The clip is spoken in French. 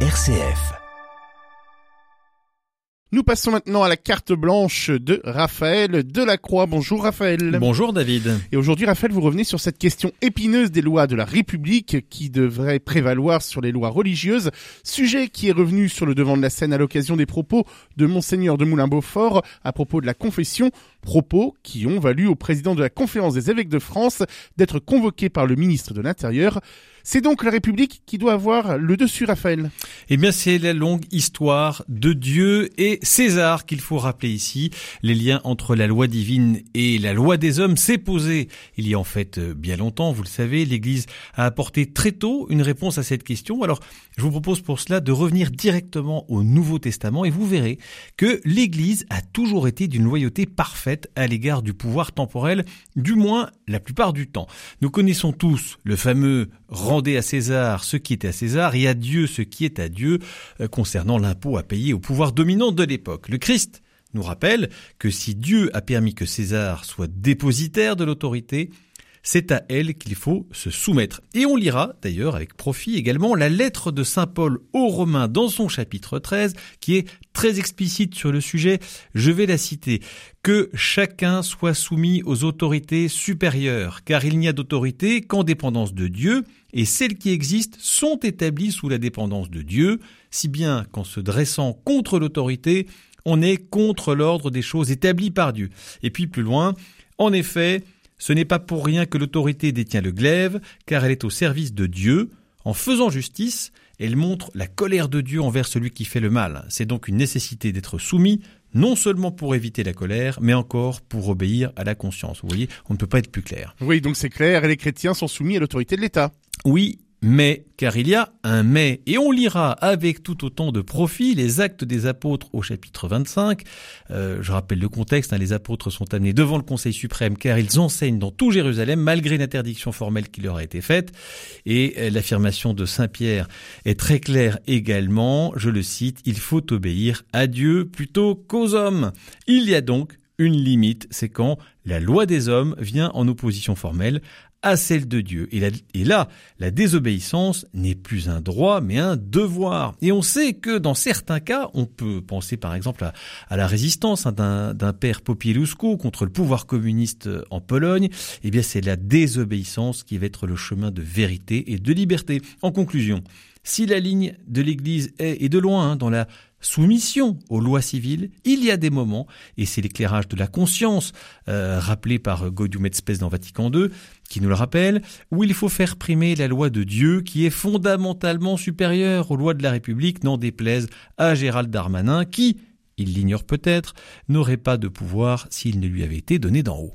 RCF. Nous passons maintenant à la carte blanche de Raphaël Delacroix. Bonjour Raphaël. Bonjour David. Et aujourd'hui Raphaël, vous revenez sur cette question épineuse des lois de la République qui devrait prévaloir sur les lois religieuses, sujet qui est revenu sur le devant de la scène à l'occasion des propos de monseigneur de Moulin-Beaufort à propos de la confession, propos qui ont valu au président de la conférence des évêques de France d'être convoqué par le ministre de l'Intérieur. C'est donc la République qui doit avoir le dessus, Raphaël. Eh bien, c'est la longue histoire de Dieu et César qu'il faut rappeler ici. Les liens entre la loi divine et la loi des hommes s'est posé il y a en fait euh, bien longtemps, vous le savez. L'Église a apporté très tôt une réponse à cette question. Alors, je vous propose pour cela de revenir directement au Nouveau Testament et vous verrez que l'Église a toujours été d'une loyauté parfaite à l'égard du pouvoir temporel, du moins la plupart du temps. Nous connaissons tous le fameux rendez à César ce qui est à César et à Dieu ce qui est à Dieu euh, concernant l'impôt à payer au pouvoir dominant de Le Christ nous rappelle que si Dieu a permis que César soit dépositaire de l'autorité, c'est à elle qu'il faut se soumettre. Et on lira d'ailleurs avec profit également la lettre de Saint Paul aux Romains dans son chapitre 13 qui est très explicite sur le sujet. Je vais la citer. Que chacun soit soumis aux autorités supérieures, car il n'y a d'autorité qu'en dépendance de Dieu, et celles qui existent sont établies sous la dépendance de Dieu, si bien qu'en se dressant contre l'autorité, on est contre l'ordre des choses établies par Dieu. Et puis plus loin, en effet, ce n'est pas pour rien que l'autorité détient le glaive, car elle est au service de Dieu. En faisant justice, elle montre la colère de Dieu envers celui qui fait le mal. C'est donc une nécessité d'être soumis, non seulement pour éviter la colère, mais encore pour obéir à la conscience. Vous voyez, on ne peut pas être plus clair. Oui, donc c'est clair, et les chrétiens sont soumis à l'autorité de l'État. Oui, mais, car il y a un mais, et on lira avec tout autant de profit les actes des apôtres au chapitre 25. Euh, je rappelle le contexte, hein, les apôtres sont amenés devant le Conseil suprême car ils enseignent dans tout Jérusalem malgré l'interdiction formelle qui leur a été faite. Et euh, l'affirmation de Saint Pierre est très claire également, je le cite, il faut obéir à Dieu plutôt qu'aux hommes. Il y a donc une limite, c'est quand la loi des hommes vient en opposition formelle à celle de Dieu. Et, là, la désobéissance n'est plus un droit, mais un devoir. Et on sait que dans certains cas, on peut penser par exemple à, la résistance hein, d'un père Popielusco contre le pouvoir communiste en Pologne. Eh bien, c'est la désobéissance qui va être le chemin de vérité et de liberté. En conclusion, si la ligne de l'Église est, et de loin, hein, dans la soumission aux lois civiles, il y a des moments, et c'est l'éclairage de la conscience, euh, rappelé par Gaudium et Spes dans Vatican II, qui nous le rappelle, où il faut faire primer la loi de Dieu qui est fondamentalement supérieure aux lois de la République, n'en déplaise à Gérald Darmanin, qui, il l'ignore peut-être, n'aurait pas de pouvoir s'il ne lui avait été donné d'en haut.